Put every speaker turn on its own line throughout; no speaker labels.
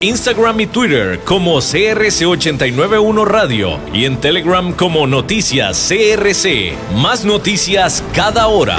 Instagram y Twitter como CRC891 Radio y en Telegram como Noticias CRC. Más noticias cada hora.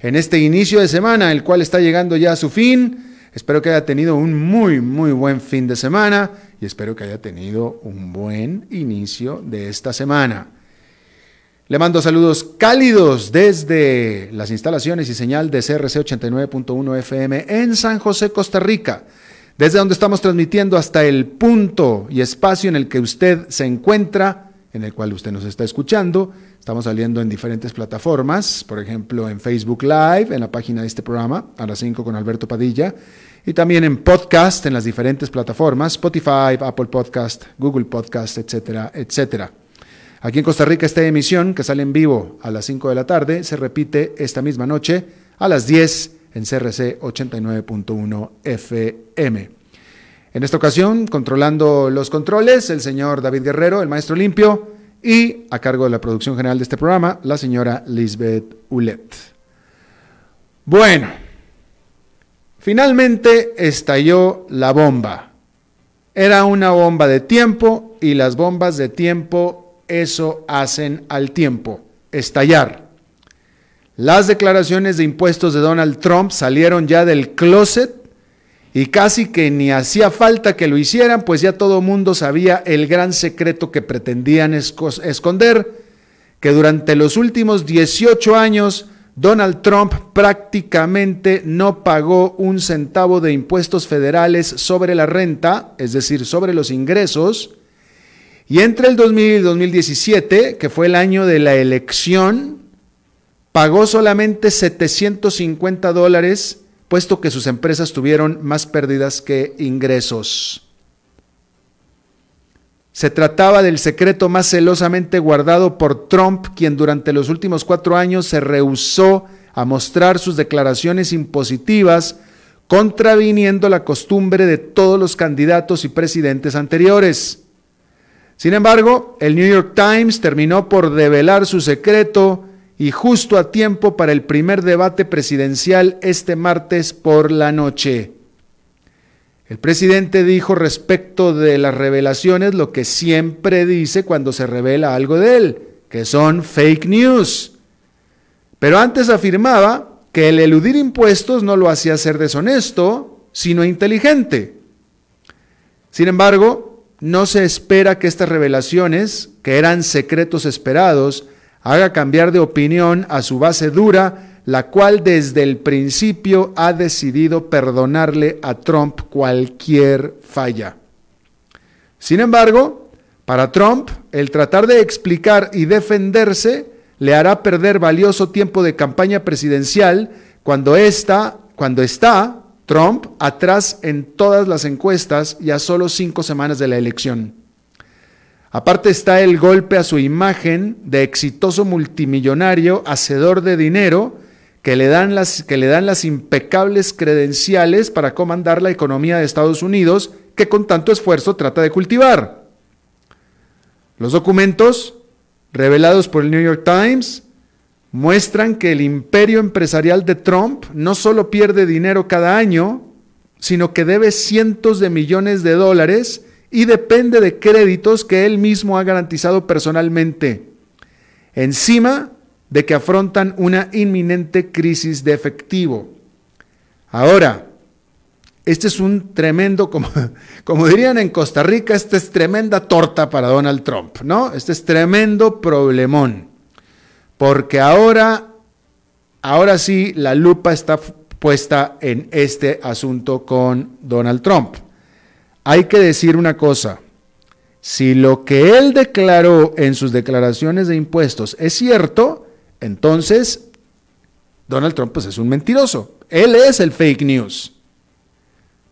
en este inicio de semana, el cual está llegando ya a su fin. Espero que haya tenido un muy, muy buen fin de semana y espero que haya tenido un buen inicio de esta semana. Le mando saludos cálidos desde las instalaciones y señal de CRC 89.1 FM en San José, Costa Rica desde donde estamos transmitiendo hasta el punto y espacio en el que usted se encuentra, en el cual usted nos está escuchando. Estamos saliendo en diferentes plataformas, por ejemplo en Facebook Live, en la página de este programa, a las 5 con Alberto Padilla, y también en podcast en las diferentes plataformas, Spotify, Apple Podcast, Google Podcast, etcétera, etcétera. Aquí en Costa Rica esta emisión, que sale en vivo a las 5 de la tarde, se repite esta misma noche a las 10 en CRC 89.1 FM. En esta ocasión, controlando los controles, el señor David Guerrero, el maestro limpio, y a cargo de la producción general de este programa, la señora Lisbeth Ulet. Bueno, finalmente estalló la bomba. Era una bomba de tiempo y las bombas de tiempo eso hacen al tiempo, estallar. Las declaraciones de impuestos de Donald Trump salieron ya del closet y casi que ni hacía falta que lo hicieran, pues ya todo mundo sabía el gran secreto que pretendían esconder, que durante los últimos 18 años Donald Trump prácticamente no pagó un centavo de impuestos federales sobre la renta, es decir, sobre los ingresos, y entre el 2000 y 2017, que fue el año de la elección, pagó solamente 750 dólares, puesto que sus empresas tuvieron más pérdidas que ingresos. Se trataba del secreto más celosamente guardado por Trump, quien durante los últimos cuatro años se rehusó a mostrar sus declaraciones impositivas, contraviniendo la costumbre de todos los candidatos y presidentes anteriores. Sin embargo, el New York Times terminó por develar su secreto y justo a tiempo para el primer debate presidencial este martes por la noche. El presidente dijo respecto de las revelaciones lo que siempre dice cuando se revela algo de él, que son fake news. Pero antes afirmaba que el eludir impuestos no lo hacía ser deshonesto, sino inteligente. Sin embargo, no se espera que estas revelaciones, que eran secretos esperados, haga cambiar de opinión a su base dura, la cual desde el principio ha decidido perdonarle a Trump cualquier falla. Sin embargo, para Trump, el tratar de explicar y defenderse le hará perder valioso tiempo de campaña presidencial cuando está, cuando está Trump atrás en todas las encuestas y a solo cinco semanas de la elección. Aparte está el golpe a su imagen de exitoso multimillonario, hacedor de dinero, que le, dan las, que le dan las impecables credenciales para comandar la economía de Estados Unidos, que con tanto esfuerzo trata de cultivar. Los documentos revelados por el New York Times muestran que el imperio empresarial de Trump no solo pierde dinero cada año, sino que debe cientos de millones de dólares y depende de créditos que él mismo ha garantizado personalmente, encima de que afrontan una inminente crisis de efectivo. Ahora, este es un tremendo, como, como dirían en Costa Rica, esta es tremenda torta para Donald Trump, ¿no? Este es tremendo problemón. Porque ahora, ahora sí, la lupa está puesta en este asunto con Donald Trump. Hay que decir una cosa. Si lo que él declaró en sus declaraciones de impuestos es cierto, entonces Donald Trump pues, es un mentiroso. Él es el fake news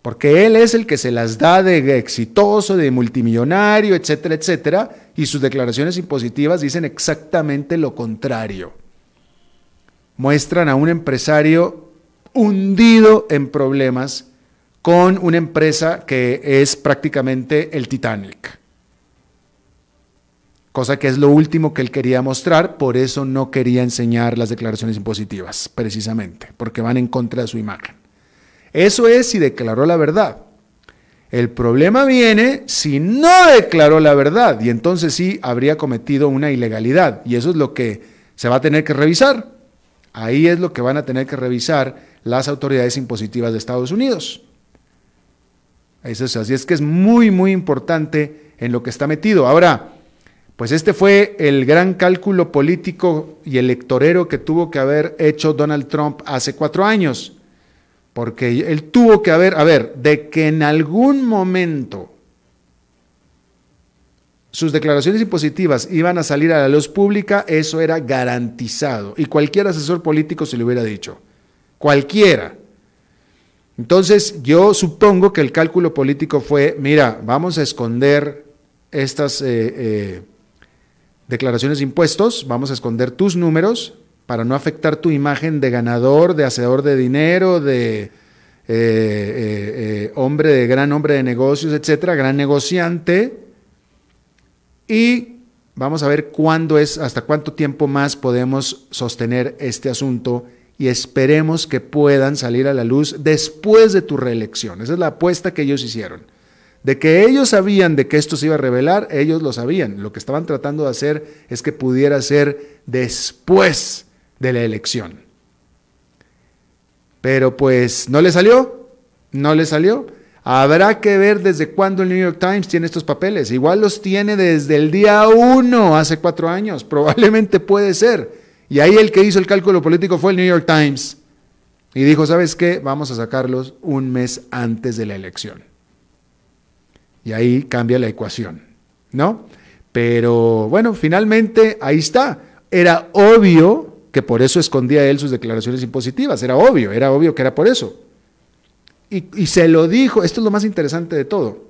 porque él es el que se las da de exitoso, de multimillonario, etcétera, etcétera, y sus declaraciones impositivas dicen exactamente lo contrario. Muestran a un empresario hundido en problemas con una empresa que es prácticamente el Titanic. Cosa que es lo último que él quería mostrar, por eso no quería enseñar las declaraciones impositivas, precisamente, porque van en contra de su imagen. Eso es si declaró la verdad. El problema viene si no declaró la verdad y entonces sí habría cometido una ilegalidad y eso es lo que se va a tener que revisar. Ahí es lo que van a tener que revisar las autoridades impositivas de Estados Unidos. Es, así es que es muy, muy importante en lo que está metido. Ahora, pues este fue el gran cálculo político y electorero que tuvo que haber hecho Donald Trump hace cuatro años. Porque él tuvo que haber, a ver, de que en algún momento sus declaraciones impositivas iban a salir a la luz pública, eso era garantizado. Y cualquier asesor político se lo hubiera dicho. Cualquiera. Entonces, yo supongo que el cálculo político fue, mira, vamos a esconder estas eh, eh, declaraciones de impuestos, vamos a esconder tus números, para no afectar tu imagen de ganador, de hacedor de dinero, de eh, hombre de gran hombre de negocios, etcétera, gran negociante. Y vamos a ver cuándo es, hasta cuánto tiempo más podemos sostener este asunto y esperemos que puedan salir a la luz después de tu reelección. Esa es la apuesta que ellos hicieron. De que ellos sabían de que esto se iba a revelar, ellos lo sabían. Lo que estaban tratando de hacer es que pudiera ser después de la elección. Pero pues no le salió, no le salió. Habrá que ver desde cuándo el New York Times tiene estos papeles. Igual los tiene desde el día uno, hace cuatro años. Probablemente puede ser. Y ahí el que hizo el cálculo político fue el New York Times. Y dijo, ¿sabes qué? Vamos a sacarlos un mes antes de la elección. Y ahí cambia la ecuación, ¿no? Pero bueno, finalmente ahí está. Era obvio que por eso escondía él sus declaraciones impositivas. Era obvio, era obvio que era por eso. Y, se lo dijo, esto es lo más interesante de todo.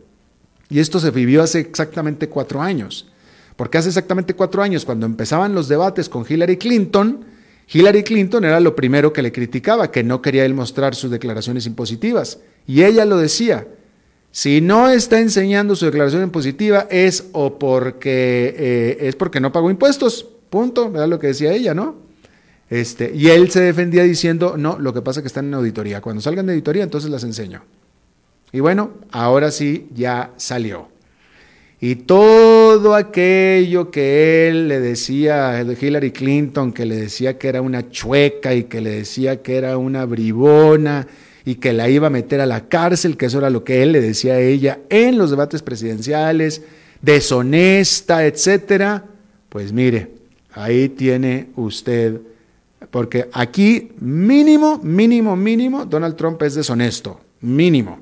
Y esto se vivió hace exactamente cuatro años. Porque hace exactamente cuatro años, cuando empezaban los debates con Hillary Clinton, Hillary Clinton era lo primero que le criticaba, que no quería él mostrar sus declaraciones impositivas. Y ella lo decía, si no está enseñando su declaración impositiva es o porque eh, es porque no pagó impuestos, punto, era lo que decía ella, ¿no? Este, y él se defendía diciendo, no, lo que pasa es que están en auditoría. Cuando salgan de auditoría, entonces las enseño. Y bueno, ahora sí, ya salió. Y todo aquello que él le decía a Hillary Clinton, que le decía que era una chueca y que le decía que era una bribona y que la iba a meter a la cárcel, que eso era lo que él le decía a ella en los debates presidenciales, deshonesta, etcétera, pues mire, ahí tiene usted porque aquí mínimo, mínimo, mínimo, Donald Trump es deshonesto, mínimo.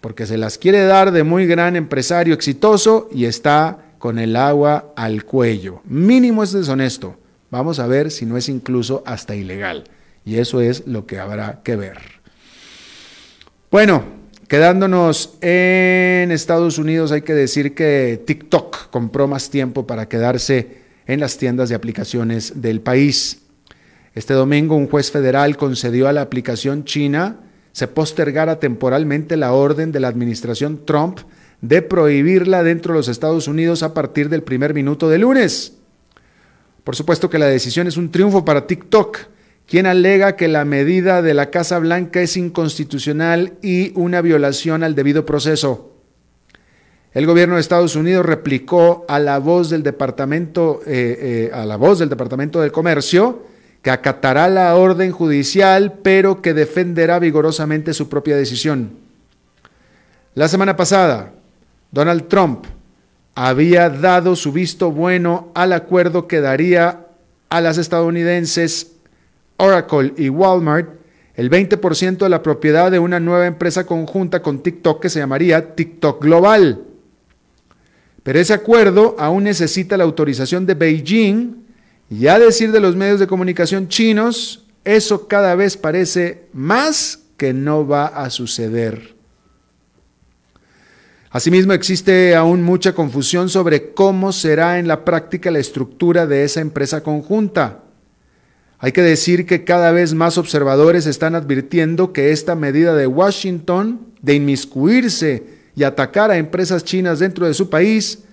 Porque se las quiere dar de muy gran empresario exitoso y está con el agua al cuello. Mínimo es deshonesto. Vamos a ver si no es incluso hasta ilegal. Y eso es lo que habrá que ver. Bueno, quedándonos en Estados Unidos, hay que decir que TikTok compró más tiempo para quedarse en las tiendas de aplicaciones del país. Este domingo un juez federal concedió a la aplicación china se postergara temporalmente la orden de la administración Trump de prohibirla dentro de los Estados Unidos a partir del primer minuto de lunes. Por supuesto que la decisión es un triunfo para TikTok, quien alega que la medida de la Casa Blanca es inconstitucional y una violación al debido proceso. El gobierno de Estados Unidos replicó a la voz del departamento, eh, eh, a la voz del Departamento de Comercio, que acatará la orden judicial, pero que defenderá vigorosamente su propia decisión. La semana pasada, Donald Trump había dado su visto bueno al acuerdo que daría a las estadounidenses Oracle y Walmart el 20% de la propiedad de una nueva empresa conjunta con TikTok que se llamaría TikTok Global. Pero ese acuerdo aún necesita la autorización de Beijing y a decir de los medios de comunicación chinos, eso cada vez parece más que no va a suceder. Asimismo, existe aún mucha confusión sobre cómo será en la práctica la estructura de esa empresa conjunta. Hay que decir que cada vez más observadores están advirtiendo que esta medida de Washington de inmiscuirse y atacar a empresas chinas dentro de su país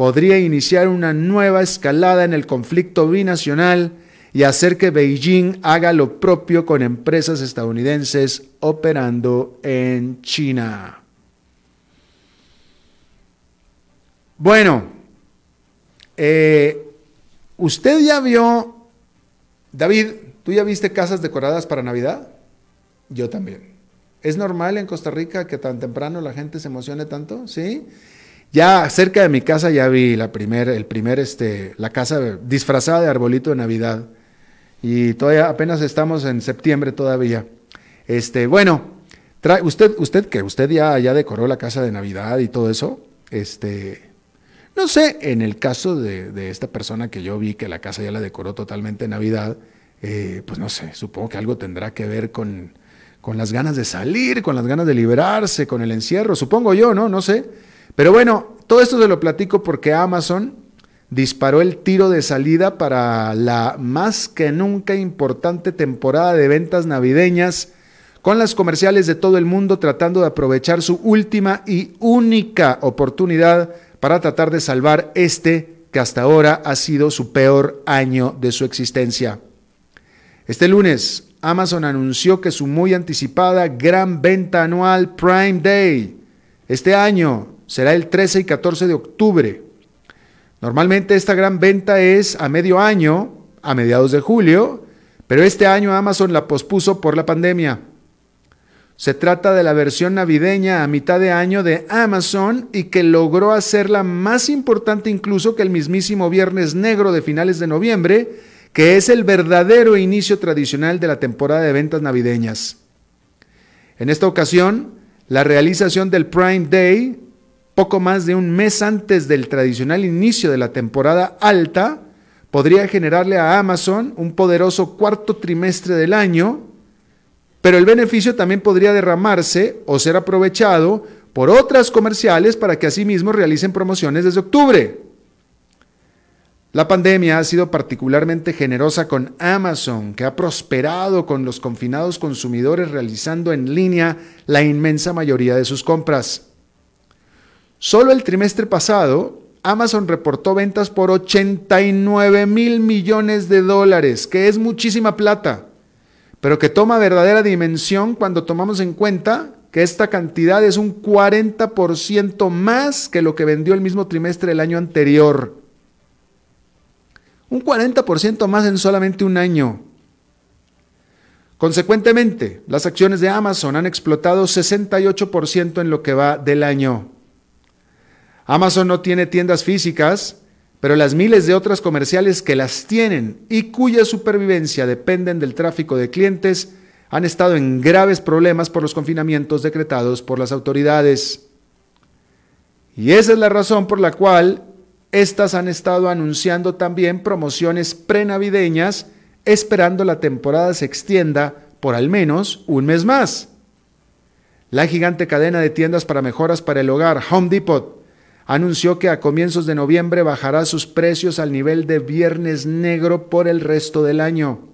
podría iniciar una nueva escalada en el conflicto binacional y hacer que Beijing haga lo propio con empresas estadounidenses operando en China. Bueno, eh, usted ya vio, David, ¿tú ya viste casas decoradas para Navidad? Yo también. ¿Es normal en Costa Rica que tan temprano la gente se emocione tanto? ¿Sí? Ya cerca de mi casa ya vi la primer, el primer, este, la casa disfrazada de arbolito de Navidad. Y todavía apenas estamos en septiembre todavía. Este, bueno, trae, usted, usted que usted ya, ya decoró la casa de Navidad y todo eso, este, no sé, en el caso de, esta persona que yo vi que la casa ya la decoró totalmente de Navidad, eh, pues no sé, supongo que algo tendrá que ver con, con las ganas de salir, con las ganas de liberarse, con el encierro, supongo yo, ¿no? No sé. Pero bueno, todo esto se lo platico porque Amazon disparó el tiro de salida para la más que nunca importante temporada de ventas navideñas con las comerciales de todo el mundo tratando de aprovechar su última y única oportunidad para tratar de salvar este que hasta ahora ha sido su peor año de su existencia. Este lunes, Amazon anunció que su muy anticipada gran venta anual Prime Day este año será el 13 y 14 de octubre. Normalmente esta gran venta es a medio año, a mediados de julio, pero este año Amazon la pospuso por la pandemia. Se trata de la versión navideña a mitad de año de Amazon y que logró hacerla más importante incluso que el mismísimo Viernes Negro de finales de noviembre, que es el verdadero inicio tradicional de la temporada de ventas navideñas. En esta ocasión, la realización del Prime Day poco más de un mes antes del tradicional inicio de la temporada alta, podría generarle a Amazon un poderoso cuarto trimestre del año, pero el beneficio también podría derramarse o ser aprovechado por otras comerciales para que asimismo realicen promociones desde octubre. La pandemia ha sido particularmente generosa con Amazon, que ha prosperado con los confinados consumidores realizando en línea la inmensa mayoría de sus compras. Solo el trimestre pasado, Amazon reportó ventas por 89 mil millones de dólares, que es muchísima plata, pero que toma verdadera dimensión cuando tomamos en cuenta que esta cantidad es un 40% más que lo que vendió el mismo trimestre del año anterior. Un 40% más en solamente un año. Consecuentemente, las acciones de Amazon han explotado 68% en lo que va del año. Amazon no tiene tiendas físicas, pero las miles de otras comerciales que las tienen y cuya supervivencia dependen del tráfico de clientes han estado en graves problemas por los confinamientos decretados por las autoridades. Y esa es la razón por la cual estas han estado anunciando también promociones prenavideñas, esperando la temporada se extienda por al menos un mes más. La gigante cadena de tiendas para mejoras para el hogar, Home Depot, anunció que a comienzos de noviembre bajará sus precios al nivel de viernes negro por el resto del año.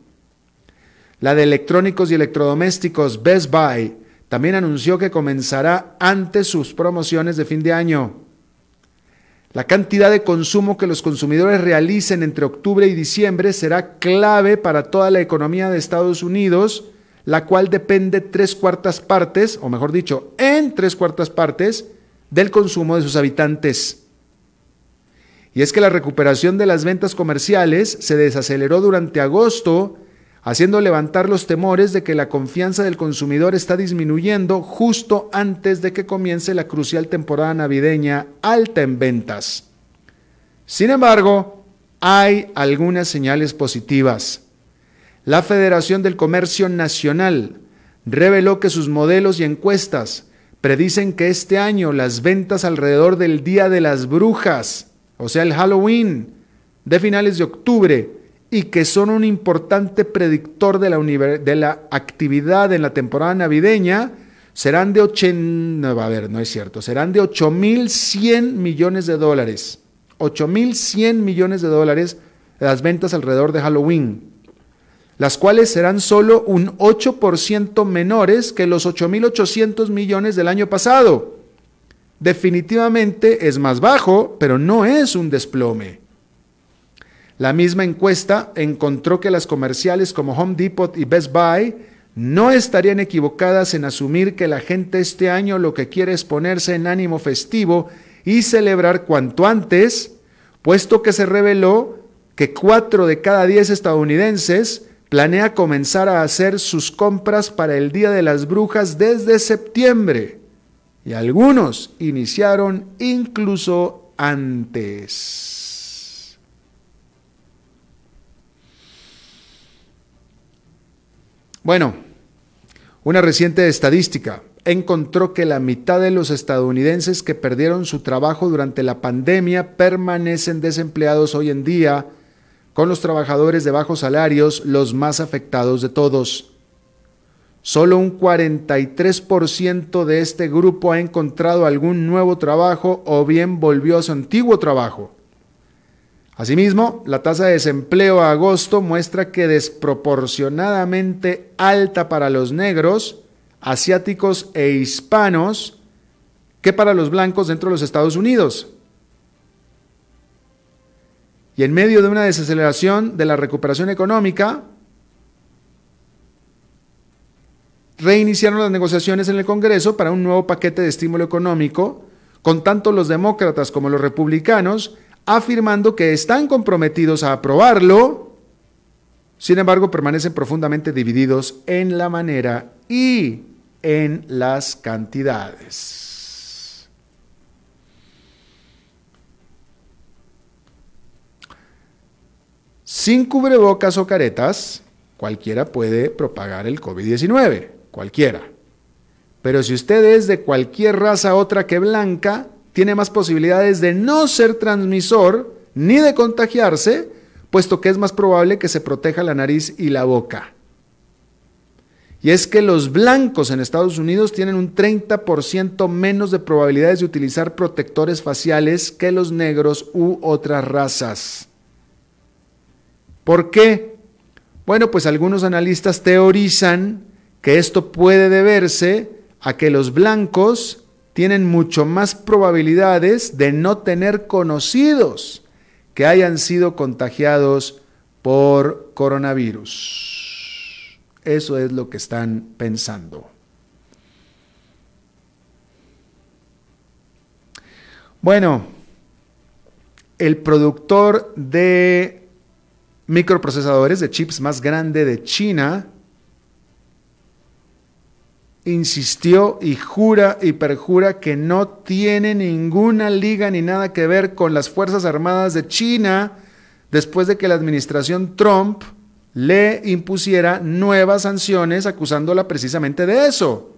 La de electrónicos y electrodomésticos Best Buy también anunció que comenzará antes sus promociones de fin de año. La cantidad de consumo que los consumidores realicen entre octubre y diciembre será clave para toda la economía de Estados Unidos, la cual depende tres cuartas partes, o mejor dicho, en tres cuartas partes, del consumo de sus habitantes. Y es que la recuperación de las ventas comerciales se desaceleró durante agosto haciendo levantar los temores de que la confianza del consumidor está disminuyendo justo antes de que comience la crucial temporada navideña alta en ventas. Sin embargo, hay algunas señales positivas. La Federación del Comercio Nacional reveló que sus modelos y encuestas predicen que este año las ventas alrededor del Día de las Brujas, o sea, el Halloween, de finales de octubre, y que son un importante predictor de la, actividad en la temporada navideña, serán de 80, a ver, no es cierto, serán de 8.100 millones de dólares. 8.100 millones de dólares las ventas alrededor de Halloween, las cuales serán solo un 8% menores que los 8.800 millones del año pasado. Definitivamente es más bajo, pero no es un desplome. La misma encuesta encontró que las comerciales como Home Depot y Best Buy no estarían equivocadas en asumir que la gente este año lo que quiere es ponerse en ánimo festivo y celebrar cuanto antes, puesto que se reveló que cuatro de cada diez estadounidenses planea comenzar a hacer sus compras para el Día de las Brujas desde septiembre y algunos iniciaron incluso antes. Bueno, una reciente estadística encontró que la mitad de los estadounidenses que perdieron su trabajo durante la pandemia permanecen desempleados hoy en día, con los trabajadores de bajos salarios los más afectados de todos. Solo un 43% de este grupo ha encontrado algún nuevo trabajo o bien volvió a su antiguo trabajo. Asimismo, la tasa de desempleo a agosto muestra que desproporcionadamente alta para los negros, asiáticos e hispanos que para los blancos dentro de los Estados Unidos. Y en medio de una desaceleración de la recuperación económica, reiniciaron las negociaciones en el Congreso para un nuevo paquete de estímulo económico, con tanto los demócratas como los republicanos afirmando que están comprometidos a aprobarlo, sin embargo permanecen profundamente divididos en la manera y en las cantidades. Sin cubrebocas o caretas, cualquiera puede propagar el COVID-19, cualquiera. Pero si usted es de cualquier raza otra que blanca, tiene más posibilidades de no ser transmisor ni de contagiarse, puesto que es más probable que se proteja la nariz y la boca. Y es que los blancos en Estados Unidos tienen un 30% menos de probabilidades de utilizar protectores faciales que los negros u otras razas. ¿Por qué? Bueno, pues algunos analistas teorizan que esto puede deberse a que los blancos tienen mucho más probabilidades de no tener conocidos que hayan sido contagiados por coronavirus. Eso es lo que están pensando. Bueno, el productor de microprocesadores de chips más grande de China insistió y jura y perjura que no tiene ninguna liga ni nada que ver con las Fuerzas Armadas de China después de que la administración Trump le impusiera nuevas sanciones acusándola precisamente de eso.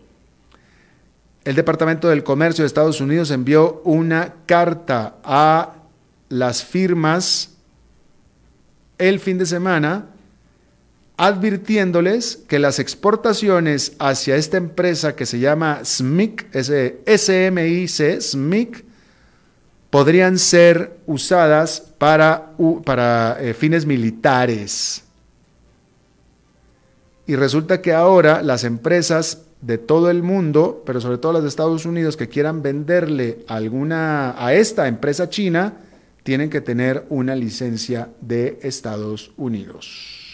El Departamento del Comercio de Estados Unidos envió una carta a las firmas el fin de semana advirtiéndoles que las exportaciones hacia esta empresa que se llama SMIC, SMIC, SMIC, podrían ser usadas para, para eh, fines militares. Y resulta que ahora las empresas de todo el mundo, pero sobre todo las de Estados Unidos que quieran venderle alguna a esta empresa china, tienen que tener una licencia de Estados Unidos.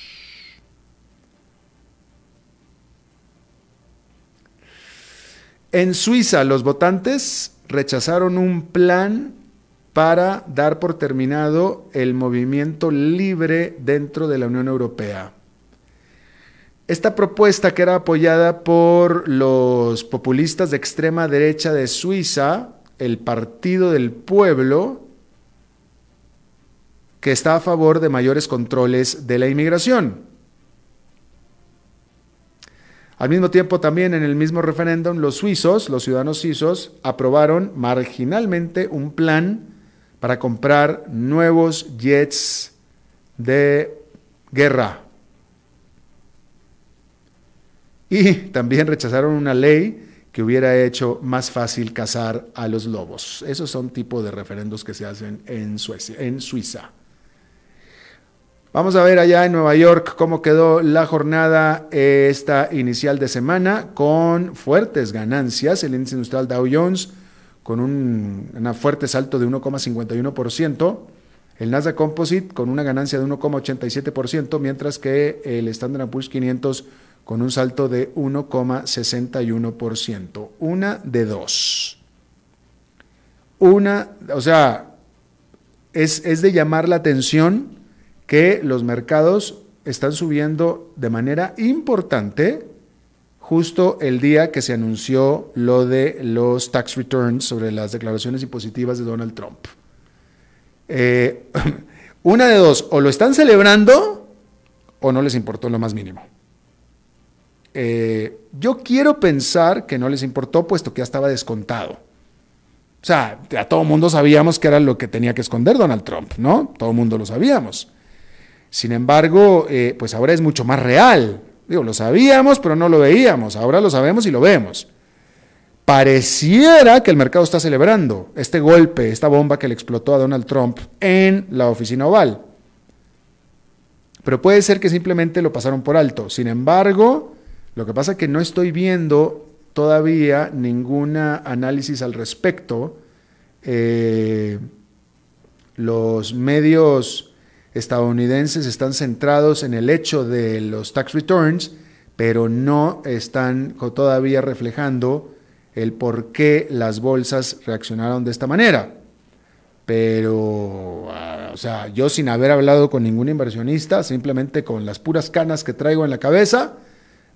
En Suiza, los votantes rechazaron un plan para dar por terminado el movimiento libre dentro de la Unión Europea. Esta propuesta que era apoyada por los populistas de extrema derecha de Suiza, el Partido del Pueblo, que está a favor de mayores controles de la inmigración. Al mismo tiempo, también en el mismo referéndum, los suizos, los ciudadanos suizos, aprobaron marginalmente un plan para comprar nuevos jets de guerra y también rechazaron una ley que hubiera hecho más fácil cazar a los lobos. Esos son tipos de referendos que se hacen en, Suecia, en Suiza. Vamos a ver allá en Nueva York cómo quedó la jornada esta inicial de semana con fuertes ganancias. El índice industrial Dow Jones con un fuerte salto de 1,51%. El Nasdaq Composite con una ganancia de 1,87%, mientras que el Standard Poor's 500 con un salto de 1,61%. Una de dos. Una, o sea, es, es de llamar la atención que los mercados están subiendo de manera importante justo el día que se anunció lo de los tax returns sobre las declaraciones impositivas de Donald Trump. Eh, una de dos, o lo están celebrando o no les importó lo más mínimo. Eh, yo quiero pensar que no les importó, puesto que ya estaba descontado. O sea, a todo mundo sabíamos que era lo que tenía que esconder Donald Trump, ¿no? Todo mundo lo sabíamos. Sin embargo, eh, pues ahora es mucho más real. Digo, lo sabíamos, pero no lo veíamos. Ahora lo sabemos y lo vemos. Pareciera que el mercado está celebrando este golpe, esta bomba que le explotó a Donald Trump en la oficina oval. Pero puede ser que simplemente lo pasaron por alto. Sin embargo, lo que pasa es que no estoy viendo todavía ningún análisis al respecto. Eh, los medios estadounidenses están centrados en el hecho de los tax returns, pero no están todavía reflejando el por qué las bolsas reaccionaron de esta manera. Pero, ah, o sea, yo sin haber hablado con ningún inversionista, simplemente con las puras canas que traigo en la cabeza,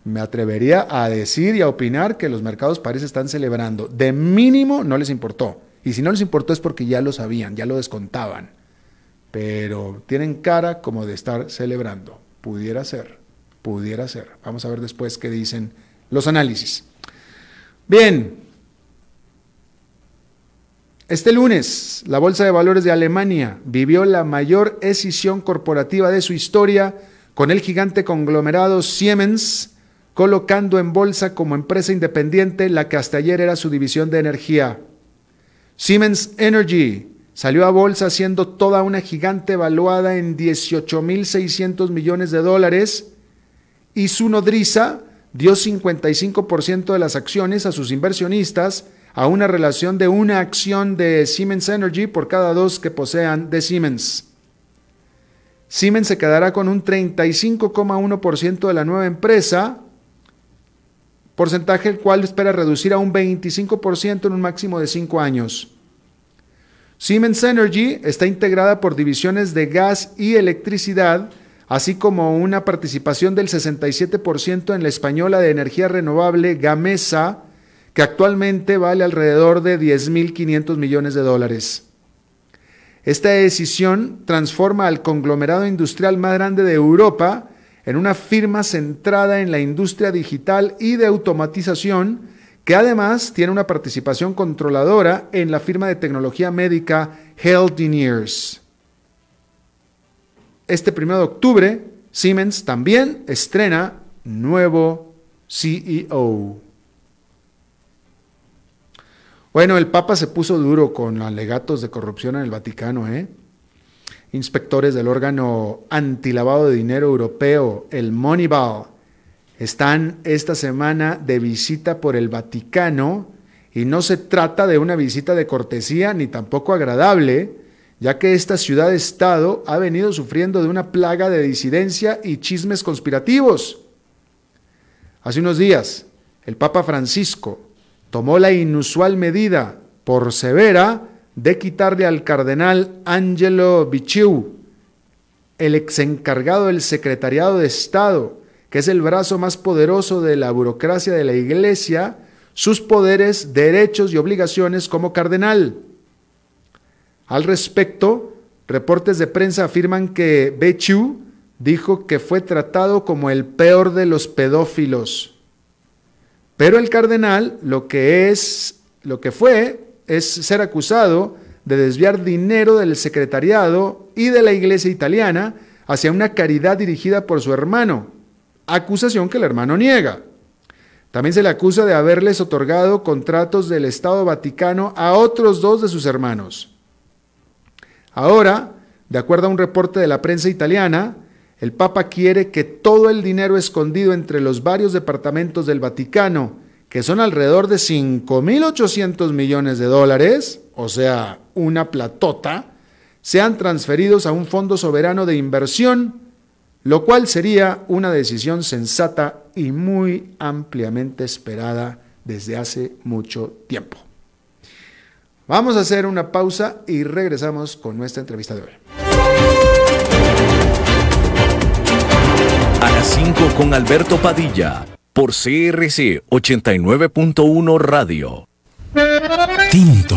me atrevería a decir y a opinar que los mercados parece están celebrando. De mínimo no les importó. Y si no les importó es porque ya lo sabían, ya lo descontaban. Pero tienen cara como de estar celebrando. Pudiera ser, pudiera ser. Vamos a ver después qué dicen los análisis. Bien. Este lunes, la Bolsa de Valores de Alemania vivió la mayor escisión corporativa de su historia con el gigante conglomerado Siemens colocando en bolsa como empresa independiente la que hasta ayer era su división de energía. Siemens Energy salió a bolsa siendo toda una gigante evaluada en 18.600 millones de dólares y su nodriza dio 55% de las acciones a sus inversionistas a una relación de una acción de Siemens Energy por cada dos que posean de Siemens. Siemens se quedará con un 35,1% de la nueva empresa, porcentaje el cual espera reducir a un 25% en un máximo de 5 años. Siemens Energy está integrada por divisiones de gas y electricidad, así como una participación del 67% en la española de energía renovable Gamesa, que actualmente vale alrededor de 10.500 millones de dólares. Esta decisión transforma al conglomerado industrial más grande de Europa en una firma centrada en la industria digital y de automatización, que además tiene una participación controladora en la firma de tecnología médica Healthineers. Este 1 de octubre, Siemens también estrena nuevo CEO. Bueno, el Papa se puso duro con alegatos de corrupción en el Vaticano, ¿eh? inspectores del órgano antilavado de dinero europeo, el Moneyball, están esta semana de visita por el Vaticano y no se trata de una visita de cortesía ni tampoco agradable, ya que esta ciudad-estado ha venido sufriendo de una plaga de disidencia y chismes conspirativos. Hace unos días, el Papa Francisco tomó la inusual medida por severa de quitarle al cardenal Angelo Bicciu, el ex encargado del Secretariado de Estado, que es el brazo más poderoso de la burocracia de la Iglesia, sus poderes, derechos y obligaciones como cardenal. Al respecto, reportes de prensa afirman que Bechu dijo que fue tratado como el peor de los pedófilos. Pero el cardenal lo que es, lo que fue, es ser acusado de desviar dinero del secretariado y de la iglesia italiana hacia una caridad dirigida por su hermano, acusación que el hermano niega. También se le acusa de haberles otorgado contratos del Estado Vaticano a otros dos de sus hermanos. Ahora, de acuerdo a un reporte de la prensa italiana, el Papa quiere que todo el dinero escondido entre los varios departamentos del Vaticano, que son alrededor de 5.800 millones de dólares, o sea, una platota, sean transferidos a un fondo soberano de inversión, lo cual sería una decisión sensata y muy ampliamente esperada desde hace mucho tiempo. Vamos a hacer una pausa y regresamos con nuestra entrevista de hoy.
A las 5 con Alberto Padilla, por CRC 89.1 Radio.
Tinto,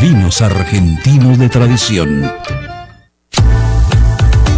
vinos argentinos de tradición.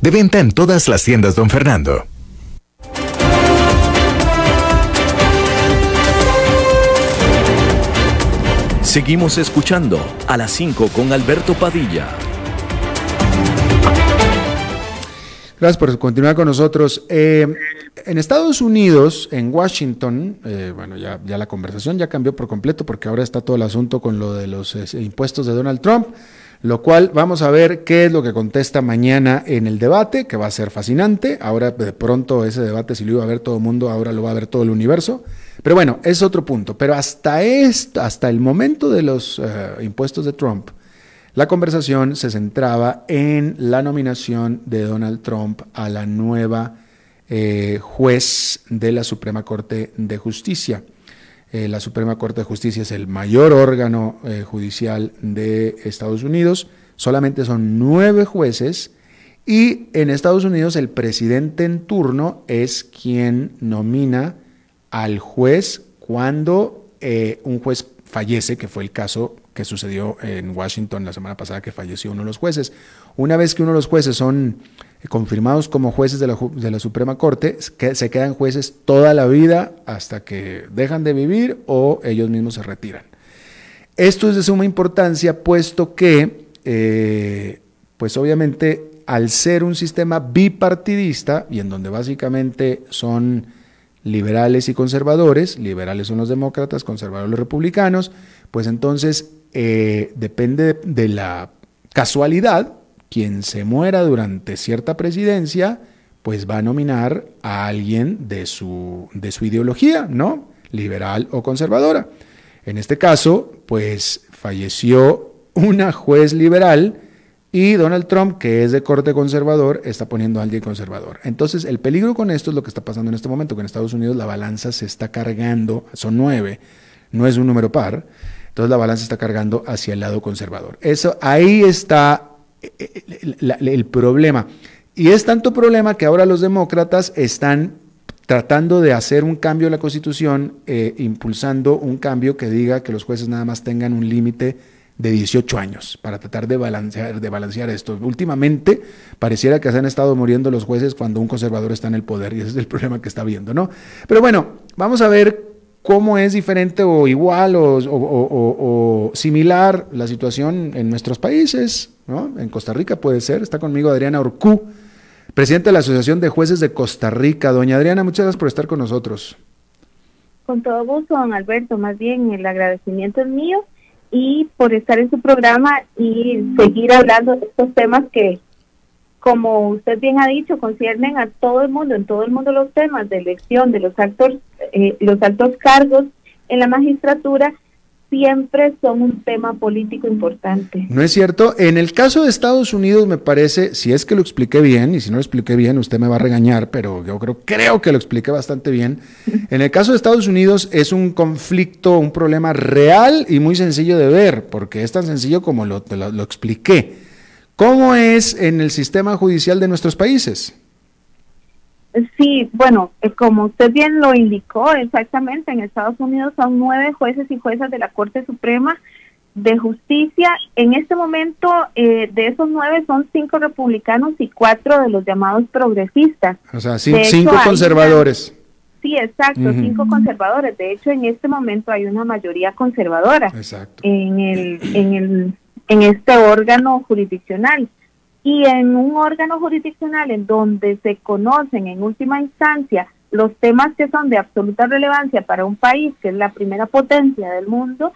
De venta en todas las tiendas, don Fernando.
Seguimos escuchando a las 5 con Alberto Padilla.
Gracias por continuar con nosotros. Eh, en Estados Unidos, en Washington, eh, bueno, ya, ya, la conversación ya cambió por completo porque ahora está todo el asunto con lo de los eh, impuestos de Donald Trump lo cual vamos a ver qué es lo que contesta mañana en el debate, que va a ser fascinante. Ahora de pronto ese debate, si lo iba a ver todo el mundo, ahora lo va a ver todo el universo. Pero bueno, es otro punto. Pero hasta, esto, hasta el momento de los eh, impuestos de Trump, la conversación se centraba en la nominación de Donald Trump a la nueva eh, juez de la Suprema Corte de Justicia. Eh, la Suprema Corte de Justicia es el mayor órgano eh, judicial de Estados Unidos. Solamente son nueve jueces y en Estados Unidos el presidente en turno es quien nomina al juez cuando eh, un juez fallece, que fue el caso que sucedió en Washington la semana pasada que falleció uno de los jueces. Una vez que uno de los jueces son confirmados como jueces de la, Suprema Corte, que se quedan jueces toda la vida hasta que dejan de vivir o ellos mismos se retiran. Esto es de suma importancia puesto que, eh, pues obviamente, al ser un sistema bipartidista y en donde básicamente son liberales y conservadores, liberales son los demócratas, conservadores los republicanos, pues entonces eh, depende de la casualidad, quien se muera durante cierta presidencia, pues va a nominar a alguien de su, de su ideología, ¿no? Liberal o conservadora. En este caso, pues falleció una juez liberal Y Donald Trump, que es de corte conservador, está poniendo a alguien conservador. Entonces, el peligro con esto es lo que está pasando en este momento, que en Estados Unidos la balanza se está cargando, son nueve, no es un número par, entonces la balanza está cargando hacia el lado conservador. Eso, ahí está el problema. Y es tanto problema que ahora los demócratas están tratando de hacer un cambio en la Constitución, eh, impulsando un cambio que diga que los jueces nada más tengan un límite de 18 años para tratar de balancear, de balancear esto. Últimamente pareciera que se han estado muriendo los jueces cuando un conservador está en el poder y ese es el problema que está viendo, ¿no? Pero bueno, vamos a ver cómo es diferente o igual o, similar la situación en nuestros países, ¿no? En Costa Rica puede ser. Está conmigo Adriana Orcú presidente de la Asociación de Jueces de Costa Rica. Doña Adriana, muchas gracias por estar con nosotros.
Con todo gusto, don Alberto. Más bien, el agradecimiento es mío y por estar en su programa y seguir hablando de estos temas que, como usted bien ha dicho, conciernen a todo el mundo, en todo el mundo los temas de elección de los altos, eh, los altos cargos en la magistratura siempre son un tema político importante.
No es cierto. En el caso de Estados Unidos me parece, si es que lo expliqué bien, y si no lo expliqué bien, usted me va a regañar, pero yo creo, creo que lo expliqué bastante bien. En el caso de Estados Unidos es un conflicto, un problema real y muy sencillo de ver, porque es tan sencillo como lo, lo expliqué. ¿Cómo es en el sistema judicial de nuestros países?
Sí, bueno, eh, como usted bien lo indicó, exactamente, en Estados Unidos son nueve jueces y juezas de la Corte Suprema de Justicia. En este momento, eh, de esos nueve son cinco republicanos y cuatro de los llamados progresistas.
O sea, cinco conservadores.
sí, exacto, cinco conservadores. De hecho, en este momento hay una mayoría conservadora en el, en el, en este órgano jurisdiccional. Y en un órgano jurisdiccional en donde se conocen en última instancia los temas que son de absoluta relevancia para un país que es la primera potencia del mundo,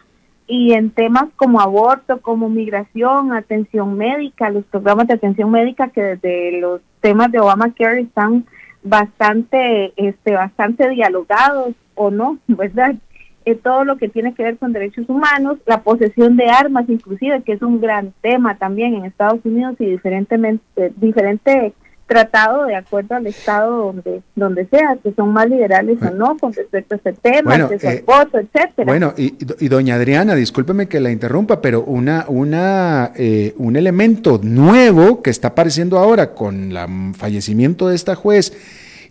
y en temas como aborto, como migración, atención médica, los programas de atención médica que desde los temas de Obamacare están bastante, este, bastante dialogados o no, ¿verdad? Eh, todo lo que tiene que ver con derechos humanos, la posesión de armas inclusive, que es un gran tema también en Estados Unidos y diferentemente, diferente tratado de acuerdo al estado donde donde sea, que son más liberales o no con respecto a este tema, bueno, eh, voto, etcétera.
Bueno, y, y, doña Adriana, discúlpeme que la interrumpa, pero una una eh, un elemento nuevo que está apareciendo ahora con el fallecimiento de esta juez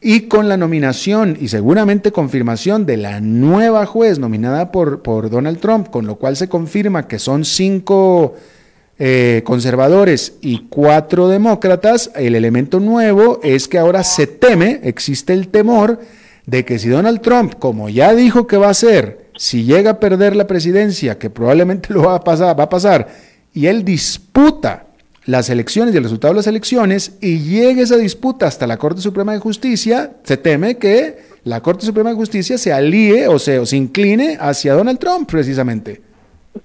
y con la nominación y seguramente confirmación de la nueva juez nominada por, por Donald Trump, con lo cual se confirma que son cinco eh, conservadores y cuatro demócratas, el elemento nuevo es que ahora se teme, existe el temor de que si Donald Trump, como ya dijo que va a hacer, si llega a perder la presidencia, que probablemente lo va a pasar, va a pasar, y él disputa las elecciones y el resultado de las elecciones y llegue esa disputa hasta la Corte Suprema de Justicia, se teme que la Corte Suprema de Justicia se alíe o se, o se incline hacia Donald Trump precisamente.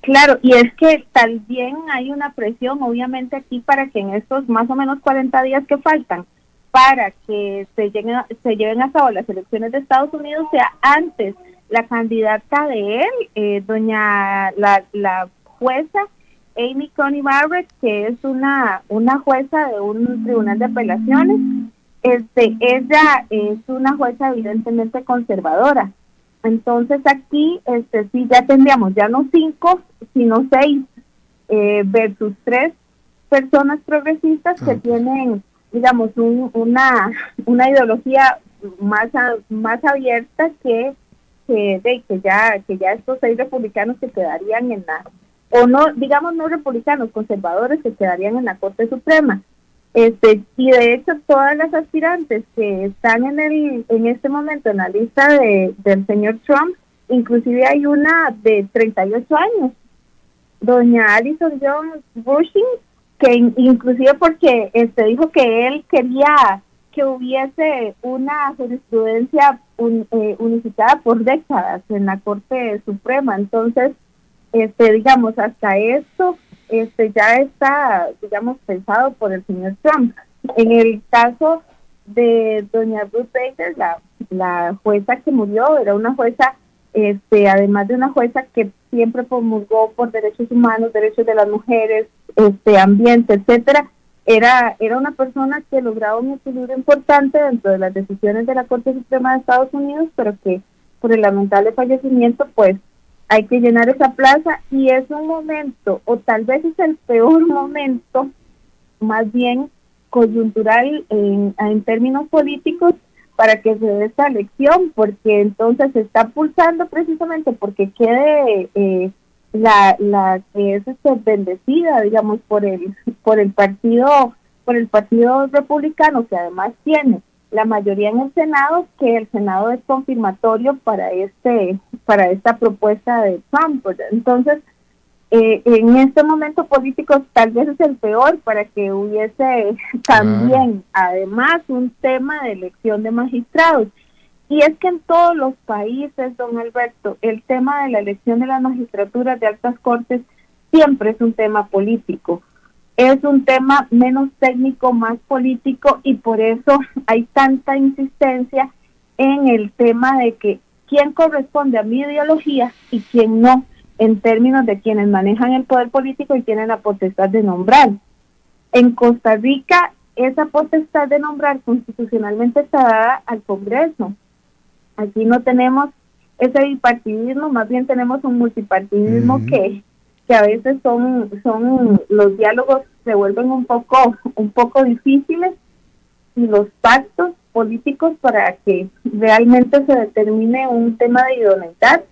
Claro, y es que también hay una presión, obviamente, aquí para que en estos más o menos 40 días que faltan para que se, lleguen, se lleven a cabo las elecciones de Estados Unidos sea antes la candidata de él, eh, doña la, la jueza Amy Coney Barrett, que es una, una jueza de un tribunal de apelaciones. Este, ella es una jueza evidentemente conservadora. Entonces aquí este, sí ya tendríamos ya no cinco, sino seis eh, versus tres personas progresistas que tienen, digamos, una, una ideología más, más abierta que, que, de, que, ya, que ya estos seis republicanos que quedarían en la o no, digamos no republicanos, conservadores que quedarían en la Corte Suprema. Este, y de hecho todas las aspirantes que están en el en este momento en la lista de, del señor Trump, inclusive hay una de 38 años, doña Alison Jones Bushing, que inclusive porque este dijo que él quería que hubiese una jurisprudencia eh, unificada por décadas en la Corte Suprema. Entonces, este, digamos, hasta esto este, ya está, digamos, pensado por el señor Trump. En el caso de doña Ruth Bader, la, la jueza que murió, era una jueza, este, además de una jueza que siempre promulgó por derechos humanos, derechos de las mujeres, este ambiente, etcétera, era, era una persona que lograba un equilibrio importante dentro de las decisiones de la Corte Suprema de Estados Unidos, pero que por el lamentable fallecimiento, pues hay que llenar esa plaza y es un momento, o tal vez es el peor momento, más bien coyuntural en, términos políticos, para que se dé esta elección, porque entonces se está pulsando precisamente porque quede eh, la, la que es este, bendecida, digamos, por el por el partido por el partido republicano que además tiene la mayoría en el Senado, que el Senado es confirmatorio para este para esta propuesta de Trump. Entonces, eh, en este momento político tal vez es el peor para que hubiese también, además, un tema de elección de magistrados. Y es que en todos los países, don Alberto, el tema de la elección de las magistraturas de altas cortes siempre es un tema político. Es un tema menos técnico, más político y por eso hay tanta insistencia en el tema de que quién corresponde a mi ideología y quién no en términos de quienes manejan el poder político y tienen la potestad de nombrar. En Costa Rica, esa potestad de nombrar constitucionalmente está dada al Congreso. Aquí no tenemos ese bipartidismo, más bien tenemos un multipartidismo que, que a veces son, son los diálogos se vuelven un poco, un poco difíciles y los pactos políticos para que realmente se determine un tema de idoneidad.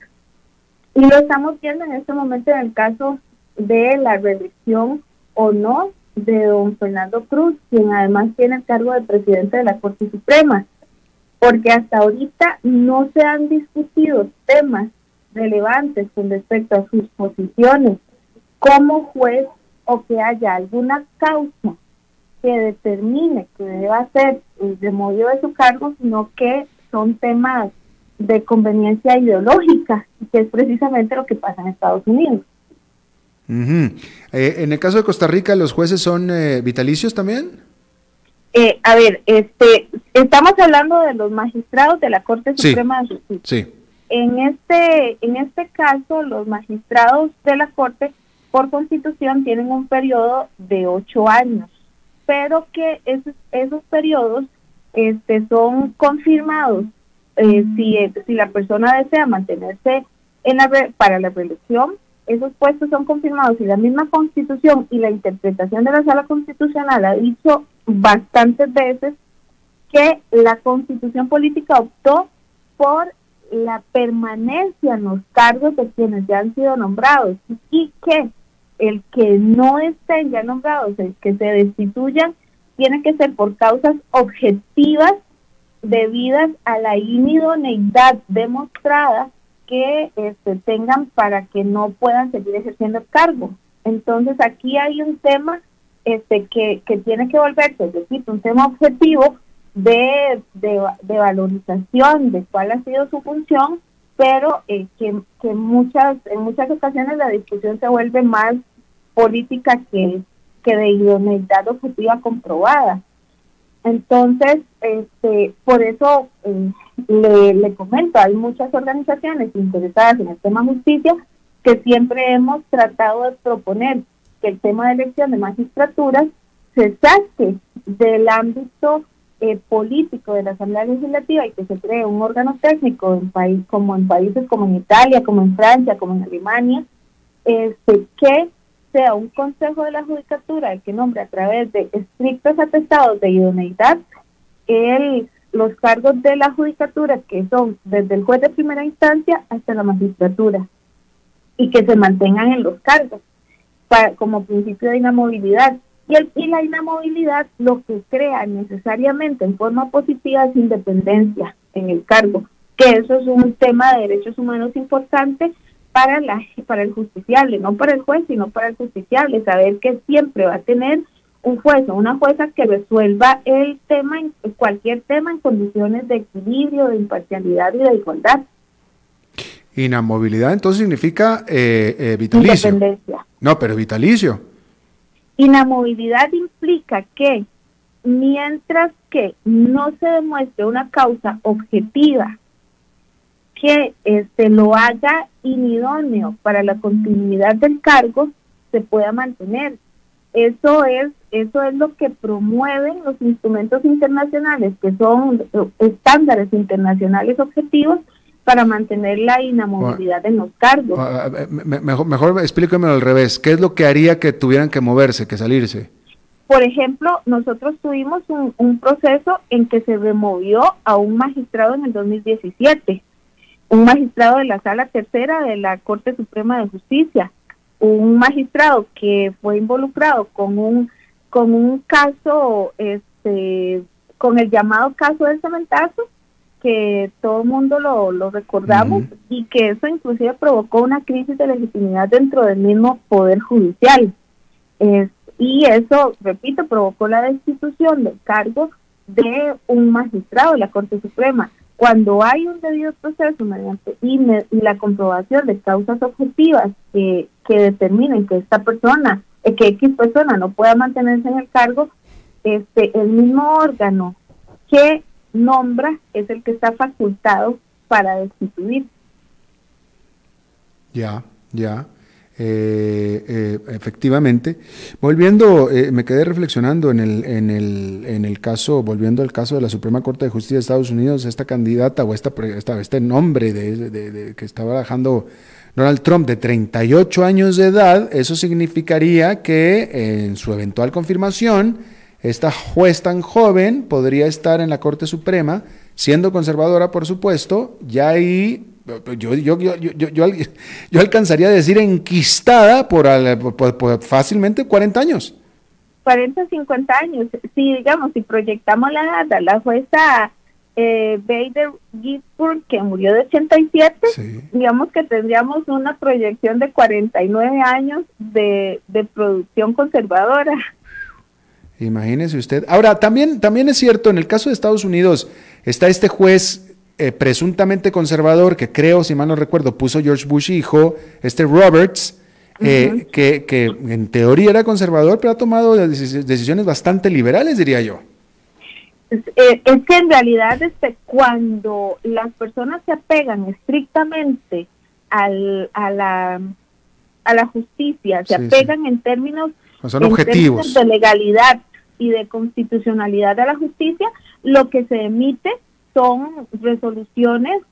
Y lo estamos viendo en este momento en el caso de la reelección o no de don Fernando Cruz, quien además tiene el cargo de presidente de la Corte Suprema, porque hasta ahorita no se han discutido temas relevantes con respecto a sus posiciones como juez o que haya alguna causa que determine que deba ser removido de su cargo, sino que son temas de conveniencia ideológica, que es precisamente lo que pasa en Estados Unidos.
Eh, en el caso de Costa Rica, ¿los jueces son eh, vitalicios también?
Eh, a ver, este, estamos hablando de los magistrados de la Corte Suprema de Justicia. Sí. En este, en este caso, los magistrados de la Corte, por constitución, tienen un periodo de ocho años, pero que esos, esos periodos este, son confirmados eh, si, si la persona desea mantenerse en la para la reelección, esos puestos son confirmados y la misma constitución y la interpretación de la sala constitucional ha dicho bastantes veces que la constitución política optó por la permanencia en los cargos de quienes ya han sido nombrados y que el que no estén ya nombrados, el que se destituyan, tiene que ser por causas objetivas debidas a la inidoneidad demostrada que este, tengan para que no puedan seguir ejerciendo el cargo. Entonces aquí hay un tema este, que, que tiene que volverse, es decir, un tema objetivo de, de, valorización de cuál ha sido su función, pero eh, que, que muchas, en muchas ocasiones la discusión se vuelve más política que, que de idoneidad objetiva comprobada. Entonces, este, por eso eh, le, comento, hay muchas organizaciones interesadas en el tema justicia que siempre hemos tratado de proponer que el tema de elección de magistraturas se saque del ámbito eh, político de la Asamblea Legislativa y que se cree un órgano técnico en país como en países como en Italia, como en Francia, como en Alemania, este, que sea un consejo de la judicatura el que nombre a través de estrictos atestados de idoneidad el, los cargos de la judicatura, que son desde el juez de primera instancia hasta la magistratura, y que se mantengan en los cargos para, como principio de inamovilidad. Y, el, y la inamovilidad lo que crea necesariamente en forma positiva es independencia en el cargo, que eso es un tema de derechos humanos importante para, la, para el justiciable, no para el juez, sino para el justiciable, saber que siempre va a tener un juez o una jueza que resuelva el tema, cualquier tema en condiciones de equilibrio, de imparcialidad y de igualdad.
Inamovilidad entonces significa eh, eh, vitalicio. Independencia. No, pero vitalicio.
Inamovilidad implica que mientras que no se demuestre una causa objetiva que este, lo haga inidóneo para la continuidad del cargo, se pueda mantener. Eso es, eso es lo que promueven los instrumentos internacionales, que son estándares internacionales objetivos para mantener la inamovilidad en los cargos. Ah,
ah, mejor, mejor explíqueme al revés. ¿Qué es lo que haría que tuvieran que moverse, que salirse?
Por ejemplo, nosotros tuvimos un, un proceso en que se removió a un magistrado en el 2017, un magistrado de la Sala Tercera de la Corte Suprema de Justicia, un magistrado que fue involucrado con un con un caso, este, con el llamado caso del cementazo, que todo el mundo lo, lo recordamos y que eso inclusive provocó una crisis de legitimidad dentro del mismo poder judicial. Y eso, repito, provocó la destitución del cargo de un magistrado de la Corte Suprema. Cuando hay un debido proceso mediante y, la comprobación de causas objetivas que, que determinen que esta persona, eh, que X persona no pueda mantenerse en el cargo, este el mismo órgano que nombra es el que está facultado para destituir.
Ya, ya. Eh, eh, efectivamente. Volviendo, eh, me quedé reflexionando en el, en, el, en el caso, volviendo al caso de la Suprema Corte de Justicia de Estados Unidos, esta candidata o esta, esta este nombre de, que estaba bajando Donald Trump de 38 años de edad, eso significaría que en su eventual confirmación, esta juez tan joven podría estar en la Corte Suprema, siendo conservadora, por supuesto, ya ahí yo, yo, yo, yo, alcanzaría a decir enquistada por, fácilmente 40 años.
40, 50 años. Si, digamos, si proyectamos la data, la jueza eh, Bader Ginsburg, que murió de 87, digamos que tendríamos una proyección de 49 años de, de producción conservadora.
Imagínese usted. Ahora, también, también es cierto, en el caso de Estados Unidos, está este juez eh, presuntamente conservador, que creo, si mal no recuerdo, puso George Bush hijo, este Roberts, eh, que, que, en teoría era conservador, pero ha tomado decisiones bastante liberales, diría yo.
Eh, es, que en realidad este, cuando las personas se apegan estrictamente al, a, la, a la justicia, se apegan en términos,
Son objetivos.
de legalidad y de constitucionalidad a la justicia, lo que se emite son resoluciones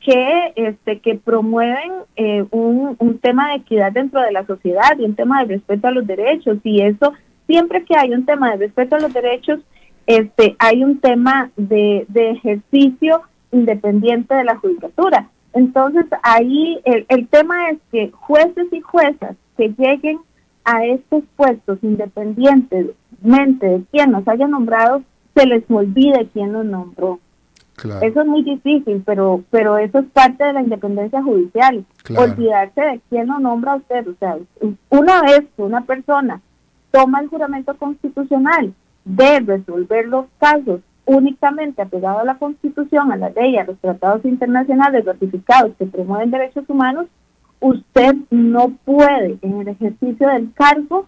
que este que promueven eh, un, un tema de equidad dentro de la sociedad y un tema de respeto a los derechos y eso siempre que hay un tema de respeto a los derechos este hay un tema de, de ejercicio independiente de la judicatura entonces ahí el, el tema es que jueces y juezas que lleguen a estos puestos independientemente de quien nos haya nombrado se les olvide quién los nombró eso es muy difícil, pero pero eso es parte de la independencia judicial. Olvidarse de quién lo nombra a usted. O sea, una vez que una persona toma el juramento constitucional de resolver los casos únicamente apegado a la Constitución, a la ley, a los tratados internacionales ratificados que promueven derechos humanos, usted no puede en el ejercicio del cargo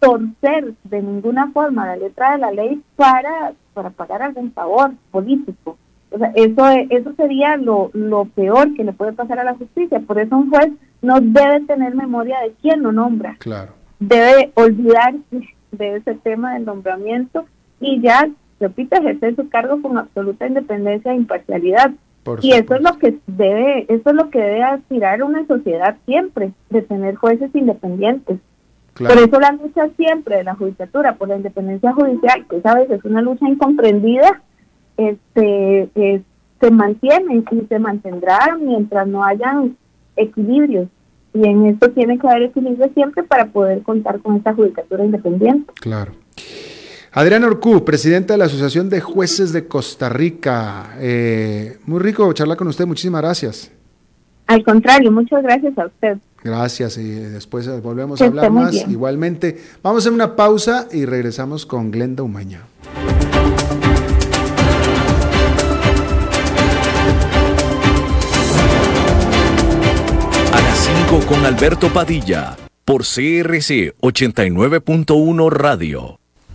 torcer de ninguna forma la letra de la ley para, para pagar algún favor político. O sea, eso, eso sería lo, lo peor que le puede pasar a la justicia. Por eso un juez no debe tener memoria de quién lo nombra.
Claro.
Debe olvidarse de ese tema del nombramiento y ya, repito, ejercer su cargo con absoluta independencia e imparcialidad. Y eso es lo que debe, eso es lo que debe aspirar una sociedad siempre, de tener jueces independientes. Por eso la lucha siempre de la judicatura por la independencia judicial, que esa vez es una lucha incomprendida, este, se mantiene y se mantendrá mientras no hayan equilibrios. Y en esto tiene que haber equilibrio siempre para poder contar con esta judicatura independiente.
Claro. Adrián Orcú, presidente de la Asociación de Jueces de Costa Rica. Eh, muy rico charlar con usted, muchísimas gracias.
Al contrario, muchas gracias a usted.
Gracias y después volvemos a hablar más. Igualmente, vamos a hacer una pausa y regresamos con Glenda Umaña.
con Alberto Padilla por CRC 89.1 Radio.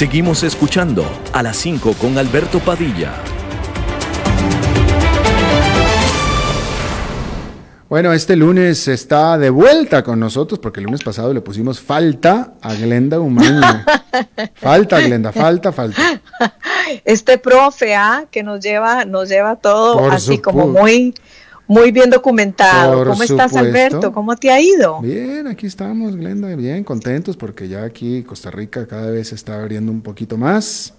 Seguimos escuchando a las 5 con Alberto Padilla.
Bueno, este lunes está de vuelta con nosotros porque el lunes pasado le pusimos falta a Glenda Umaña. falta, Glenda, falta, falta.
Este profe, ¿ah? que nos lleva, nos lleva todo así como muy muy bien documentado. ¿Cómo estás, Alberto? ¿Cómo te ha ido?
Bien, aquí estamos, Glenda, bien, contentos porque ya aquí Costa Rica cada vez se está abriendo un poquito más.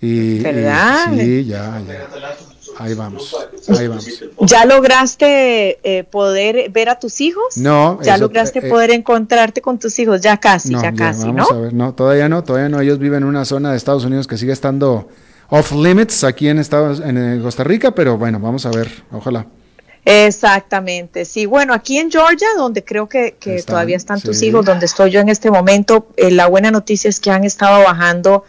Y,
¿Verdad?
sí, ya, ya. Ahí vamos, ahí vamos.
¿Ya lograste eh, poder ver a tus hijos?
No.
¿Ya lograste eh, poder encontrarte con tus hijos? Ya casi, ya, casi,
vamos A ver, no, todavía no, todavía no. Ellos viven en una zona de Estados Unidos que sigue estando off limits aquí en Estados, en Costa Rica, pero bueno, vamos a ver, ojalá.
Exactamente, sí. Bueno, aquí en Georgia, donde creo que, todavía están tus hijos, donde estoy yo en este momento, eh, la buena noticia es que han estado bajando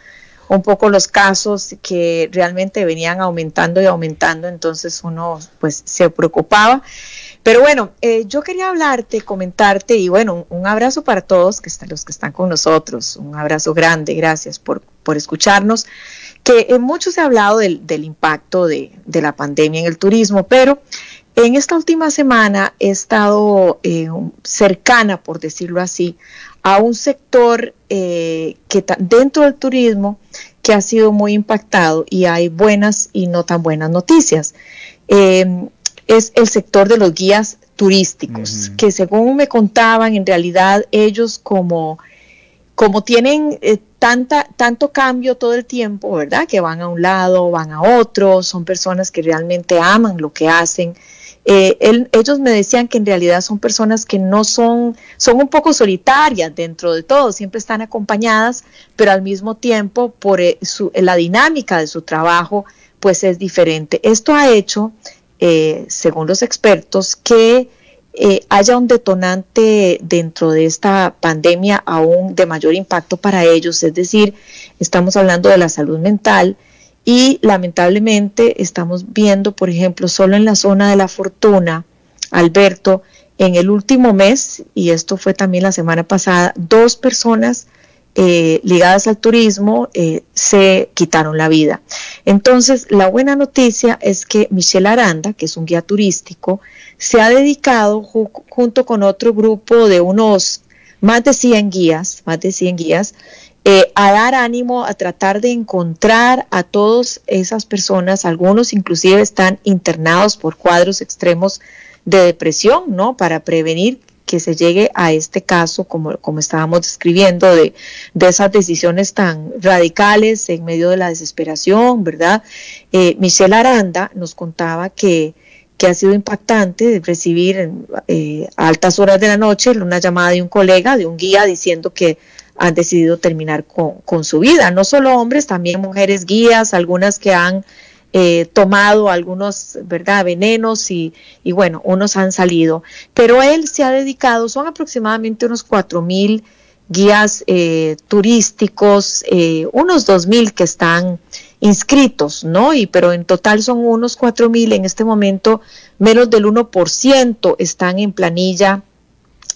un poco los casos que realmente venían aumentando y aumentando, entonces uno pues se preocupaba. Pero bueno, eh, yo quería hablarte, comentarte y bueno, un, abrazo para todos que están, los que están con nosotros, un abrazo grande, gracias por, por escucharnos, que en mucho se ha hablado del, del impacto de, de la pandemia en el turismo, pero en esta última semana he estado eh, cercana, por decirlo así, a un sector eh, que dentro del turismo que ha sido muy impactado y hay buenas y no tan buenas noticias. Em, es el sector de los guías turísticos, que según me contaban, en realidad ellos como, como tienen eh, tanta, tanto cambio todo el tiempo, ¿verdad? Que van a un lado, van a otro, son personas que realmente aman lo que hacen eh, ellos me decían que en realidad son personas que no son, son un poco solitarias dentro de todo, siempre están acompañadas, pero al mismo tiempo por eh, la dinámica de su trabajo, pues es diferente. Esto ha hecho, eh, según los expertos, que haya un detonante dentro de esta pandemia aún de mayor impacto para ellos, es decir, estamos hablando de la salud mental, y lamentablemente estamos viendo, por ejemplo, solo en la zona de la fortuna, Alberto, en el último mes, y esto fue también la semana pasada, dos personas eh, ligadas al turismo eh, se quitaron la vida. Entonces, la buena noticia es que Michelle Aranda, que es un guía turístico, se ha dedicado junto con otro grupo de unos más de 100 guías, más de 100 guías, eh, a dar ánimo, a tratar de encontrar a todas esas personas, algunos inclusive están internados por cuadros extremos de depresión, ¿no? Para prevenir que se llegue a este caso, como, como estábamos describiendo, de, de esas decisiones tan radicales en medio de la desesperación, ¿verdad? Eh, Michelle Aranda nos contaba que, que ha sido impactante recibir eh, a altas horas de la noche una llamada de un colega, de un guía, diciendo que han decidido terminar con, su vida. No solo hombres, también mujeres guías, algunas que han eh, tomado algunos, ¿verdad?, venenos y, y, bueno, unos han salido. Pero él se ha dedicado, son aproximadamente unos cuatro mil guías eh, turísticos, eh, unos dos mil que están inscritos, ¿no? Y pero en total son unos cuatro mil, en este momento menos del 1% están en planilla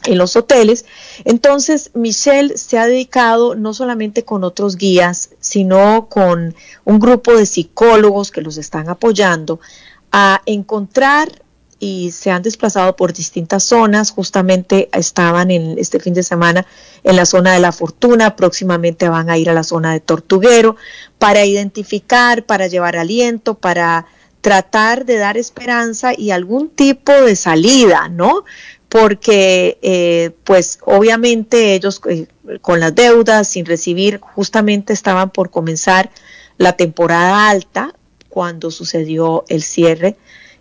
en los hoteles. Entonces, Michelle se ha dedicado no solamente con otros guías, sino con un grupo de psicólogos que los están apoyando a encontrar y se han desplazado por distintas zonas. Justamente estaban en este fin de semana en la zona de la Fortuna, próximamente van a ir a la zona de Tortuguero para identificar, para llevar aliento, para tratar de dar esperanza y algún tipo de salida, ¿no? porque eh, pues obviamente ellos eh, con las deudas sin recibir justamente estaban por comenzar la temporada alta cuando sucedió el cierre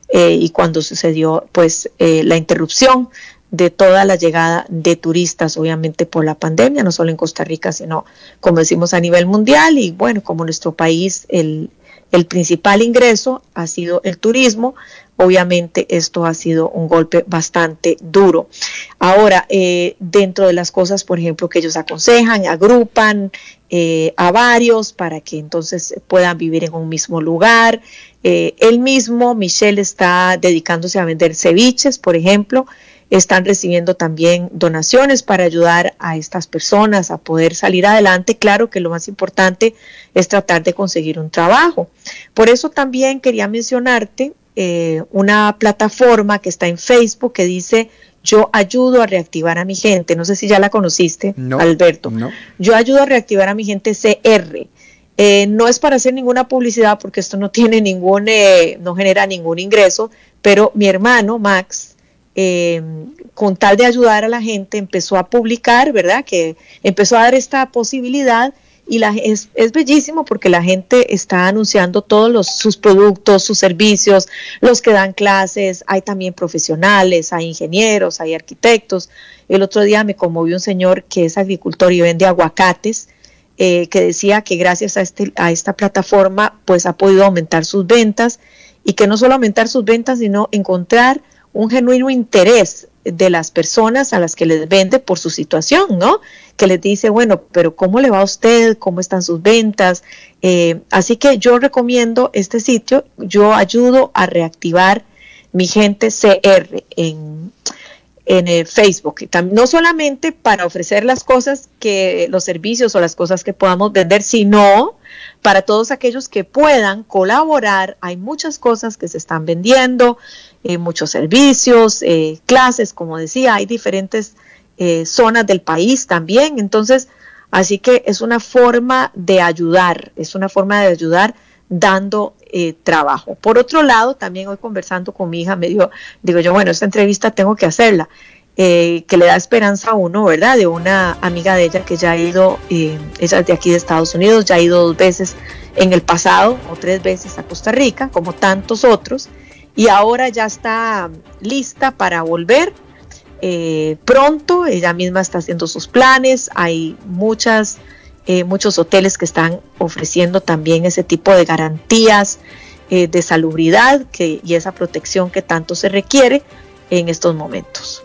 eh, y cuando sucedió pues eh, la interrupción de toda la llegada de turistas, obviamente por la pandemia, no solo en Costa Rica, sino como decimos a nivel mundial y bueno, como nuestro país el, el principal ingreso ha sido el turismo, obviamente esto ha sido un golpe bastante duro. Ahora, eh, dentro de las cosas, por ejemplo, que ellos aconsejan, agrupan eh, a varios para que entonces puedan vivir en un mismo lugar. Eh, él mismo, Michelle, está dedicándose a vender ceviches, por ejemplo. Están recibiendo también donaciones para ayudar a estas personas a poder salir adelante. Claro que lo más importante es tratar de conseguir un trabajo. Por eso también quería mencionarte eh, una plataforma que está en Facebook que dice yo ayudo a reactivar a mi gente. No sé si ya la conociste, Alberto. Yo ayudo a reactivar a mi gente CR. Eh, no es para hacer ninguna publicidad porque esto no tiene ningún, eh, no genera ningún ingreso, pero mi hermano Max, con tal de ayudar a la gente, empezó a publicar, ¿verdad? Que empezó a dar esta posibilidad y la, es, es, bellísimo porque la gente está anunciando todos los, sus productos, sus servicios, los que dan clases, hay también profesionales, hay ingenieros, hay arquitectos. El otro día me conmovió un señor que es agricultor y vende aguacates, eh, que decía que gracias a, este, a esta plataforma pues ha podido aumentar sus ventas y que no solo aumentar sus ventas, sino encontrar un genuino interés de las personas a las que les vende por su situación, ¿no? Que les dice, bueno, pero ¿cómo le va a usted? ¿Cómo están sus ventas? Eh, así que yo recomiendo este sitio, yo ayudo a reactivar mi gente CR en, en el Facebook, no solamente para ofrecer las cosas que, los servicios o las cosas que podamos vender, sino para todos aquellos que puedan colaborar. Hay muchas cosas que se están vendiendo, eh, muchos servicios, eh, clases, como decía, hay diferentes eh, zonas del país también. Entonces, así que es una forma de ayudar, es una forma de ayudar dando trabajo. Por otro lado, también hoy conversando con mi hija, me dijo, digo yo, bueno, esta entrevista tengo que hacerla. que le da esperanza a uno, ¿verdad? De una amiga de ella que ya ha ido, ella es de aquí de Estados Unidos, ya ha ido dos veces en el pasado o tres veces a Costa Rica, como tantos otros, y ahora ya está lista para volver. Eh, pronto, ella misma está haciendo sus planes, hay muchas, eh, muchos hoteles que están ofreciendo también ese tipo de garantías eh, de salubridad que, y esa protección que tanto se requiere en estos momentos.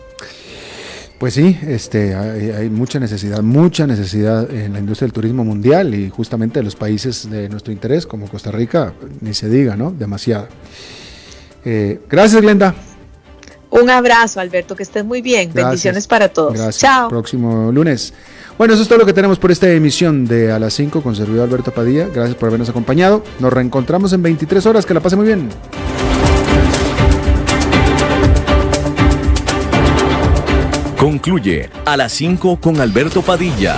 Pues sí, este, hay, hay, mucha necesidad, mucha necesidad en la industria del turismo mundial y justamente en los países de nuestro interés, como Costa Rica, ni se diga, ¿no? Demasiado. Eh, gracias, Glenda.
Un abrazo, Alberto, que estés muy bien. Bendiciones para todos.
Gracias. Chao. Próximo lunes. Bueno, eso es todo lo que tenemos por esta emisión de A las 5 con servidor Alberto Padilla. Gracias por habernos acompañado. Nos reencontramos en 23 horas. Que la pase muy bien.
Concluye A las 5 con Alberto Padilla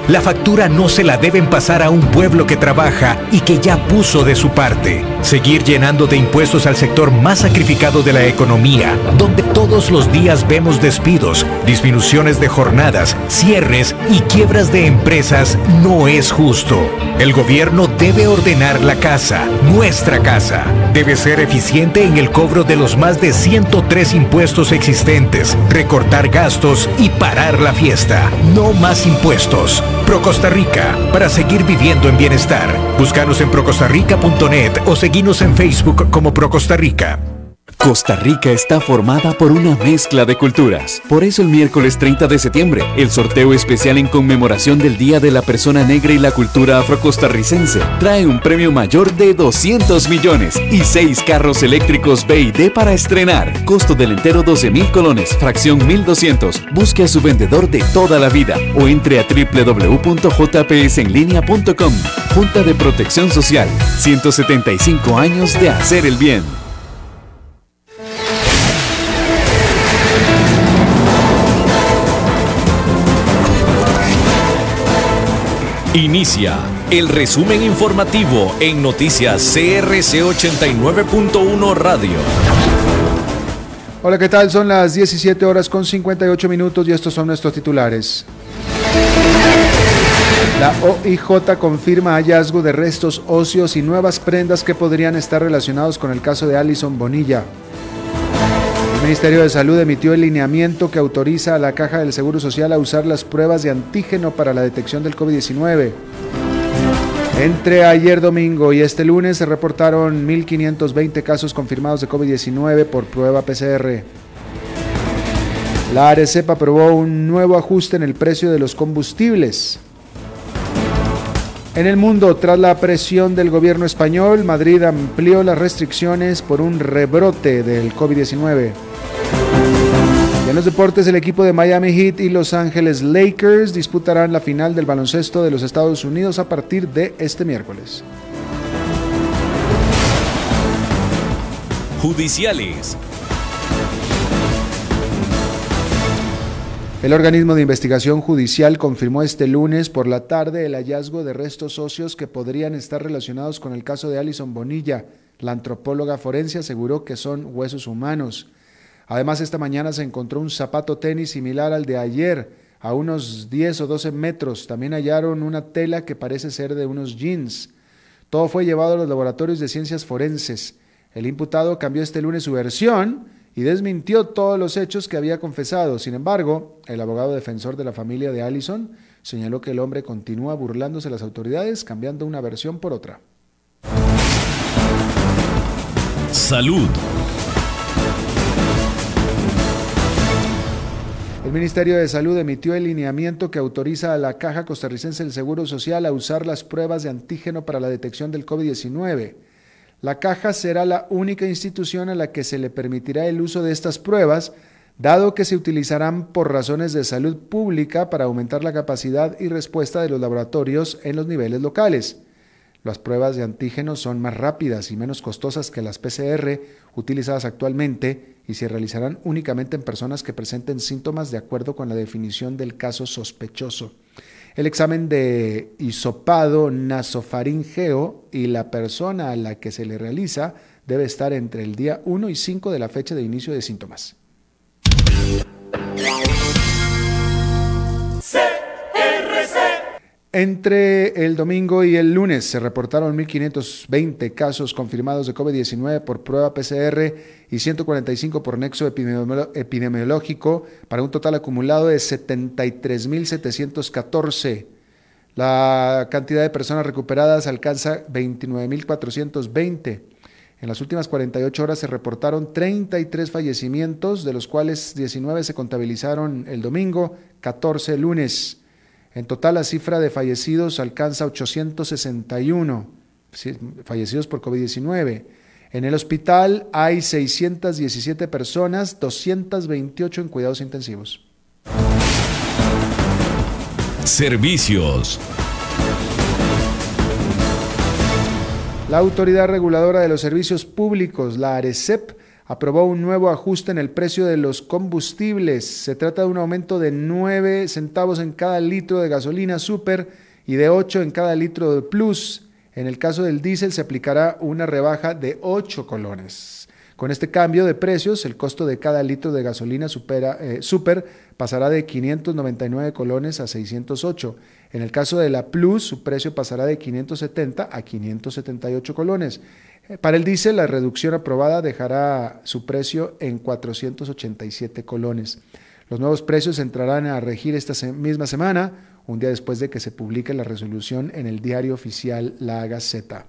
La factura no se la deben pasar a un pueblo que trabaja y que ya puso de su parte. Seguir llenando de impuestos al sector más sacrificado de la economía, donde todos los días vemos despidos, disminuciones de jornadas, cierres y quiebras de empresas, no es justo. El gobierno debe ordenar la casa, nuestra casa. Debe ser eficiente en el cobro de los más de 103 impuestos existentes, recortar gastos y parar la fiesta. No más impuestos. Pro Costa Rica, para seguir viviendo en bienestar. Búscanos en procostarrica.net o seguinos en Facebook como Pro Costa Rica.
Costa Rica está formada por una mezcla de culturas. Por eso el miércoles 30 de septiembre, el sorteo especial en conmemoración del Día de la Persona Negra y la Cultura Afrocostarricense trae un premio mayor de 200 millones y 6 carros eléctricos B y D para estrenar. Costo del entero 12 mil colones, fracción 1200. Busque a su vendedor de toda la vida o entre a www.jpsenlinea.com. Junta de Protección Social. 175 años de hacer el bien.
Inicia el resumen informativo en noticias CRC 89.1 Radio.
Hola, ¿qué tal? Son las 17 horas con 58 minutos y estos son nuestros titulares. La OIJ confirma hallazgo de restos óseos y nuevas prendas que podrían estar relacionados con el caso de Alison Bonilla. El Ministerio de Salud emitió el lineamiento que autoriza a la Caja del Seguro Social a usar las pruebas de antígeno para la detección del COVID-19. Entre ayer domingo y este lunes se reportaron 1.520 casos confirmados de COVID-19 por prueba PCR. La ARECEP aprobó un nuevo ajuste en el precio de los combustibles. En el mundo, tras la presión del gobierno español, Madrid amplió las restricciones por un rebrote del COVID-19. En los deportes, el equipo de Miami Heat y Los Ángeles Lakers disputarán la final del baloncesto de los Estados Unidos a partir de este miércoles.
Judiciales.
El organismo de investigación judicial confirmó este lunes por la tarde el hallazgo de restos óseos que podrían estar relacionados con el caso de Alison Bonilla. La antropóloga forense aseguró que son huesos humanos. Además, esta mañana se encontró un zapato tenis similar al de ayer, a unos 10 o 12 metros. También hallaron una tela que parece ser de unos jeans. Todo fue llevado a los laboratorios de ciencias forenses. El imputado cambió este lunes su versión y desmintió todos los hechos que había confesado. Sin embargo, el abogado defensor de la familia de Allison señaló que el hombre continúa burlándose de las autoridades, cambiando una versión por otra.
Salud.
El Ministerio de Salud emitió el lineamiento que autoriza a la Caja Costarricense del Seguro Social a usar las pruebas de antígeno para la detección del COVID-19. La caja será la única institución a la que se le permitirá el uso de estas pruebas, dado que se utilizarán por razones de salud pública para aumentar la capacidad y respuesta de los laboratorios en los niveles locales. Las pruebas de antígenos son más rápidas y menos costosas que las PCR utilizadas actualmente y se realizarán únicamente en personas que presenten síntomas de acuerdo con la definición del caso sospechoso. El examen de hisopado nasofaringeo y la persona a la que se le realiza debe estar entre el día 1 y 5 de la fecha de inicio de síntomas. Entre el domingo y el lunes se reportaron 1.520 casos confirmados de COVID-19 por prueba PCR y 145 por nexo epidemiológico para un total acumulado de 73.714. La cantidad de personas recuperadas alcanza 29.420. En las últimas 48 horas se reportaron 33 fallecimientos, de los cuales 19 se contabilizaron el domingo, 14 el lunes. En total, la cifra de fallecidos alcanza 861 fallecidos por COVID-19. En el hospital hay 617 personas, 228 en cuidados intensivos.
Servicios.
La Autoridad Reguladora de los Servicios Públicos, la ARECEP, aprobó un nuevo ajuste en el precio de los combustibles. Se trata de un aumento de 9 centavos en cada litro de gasolina super y de 8 en cada litro de plus. En el caso del diésel se aplicará una rebaja de 8 colones. Con este cambio de precios, el costo de cada litro de gasolina eh, super pasará de 599 colones a 608. En el caso de la Plus, su precio pasará de 570 a 578 colones. Para el diésel, la reducción aprobada dejará su precio en 487 colones. Los nuevos precios entrarán a regir esta misma semana, un día después de que se publique la resolución en el diario oficial La Gaceta.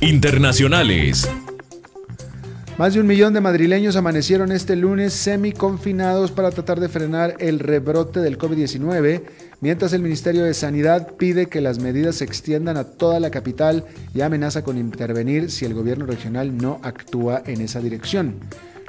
Internacionales.
Más de un millón de madrileños amanecieron este lunes semi-confinados para tratar de frenar el rebrote del COVID-19, mientras el Ministerio de Sanidad pide que las medidas se extiendan a toda la capital y amenaza con intervenir si el gobierno regional no actúa en esa dirección.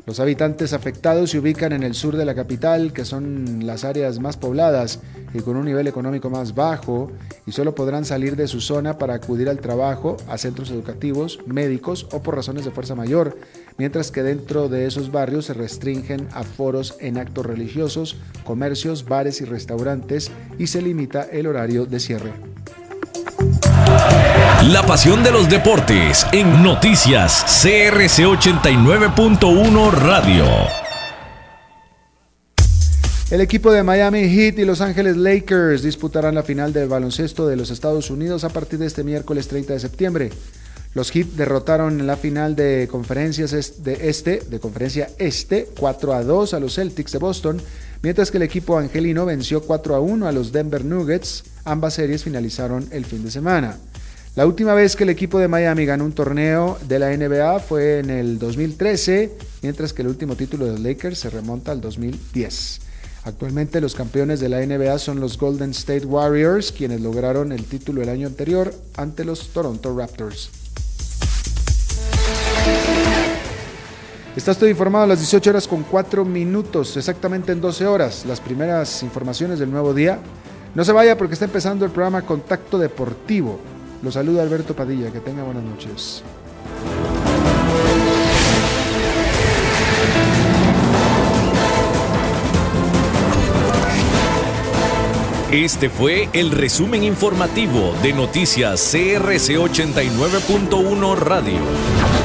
Los habitantes afectados se ubican en el sur de la capital, que son las áreas más pobladas y con un nivel económico más bajo, y solo podrán salir de su zona para acudir al trabajo, a centros educativos, médicos o por razones de fuerza mayor, mientras que dentro de esos barrios se restringen aforos en actos religiosos, comercios, bares y restaurantes y se limita el horario de cierre.
La pasión de los deportes en noticias CRC 89.1 Radio.
El equipo de Miami Heat y Los Ángeles Lakers disputarán la final del baloncesto de los Estados Unidos a partir de este miércoles 30 de septiembre. Los Heat derrotaron en la final de conferencias de este, de conferencia este, 4 a 2 a los Celtics de Boston, mientras que el equipo angelino venció 4 a 1 a los Denver Nuggets. Ambas series finalizaron el fin de semana. La última vez que el equipo de Miami ganó un torneo de la NBA fue en el 2013, mientras que el último título de los Lakers se remonta al 2010. Actualmente los campeones de la NBA son los Golden State Warriors, quienes lograron el título el año anterior ante los Toronto Raptors. Está todo informado a las 18 horas con 4 minutos, exactamente en 12 horas, las primeras informaciones del nuevo día. No se vaya porque está empezando el programa Contacto Deportivo. Lo saluda Alberto Padilla, que tenga buenas noches.
Este fue el resumen informativo de Noticias CRC 89.1 Radio.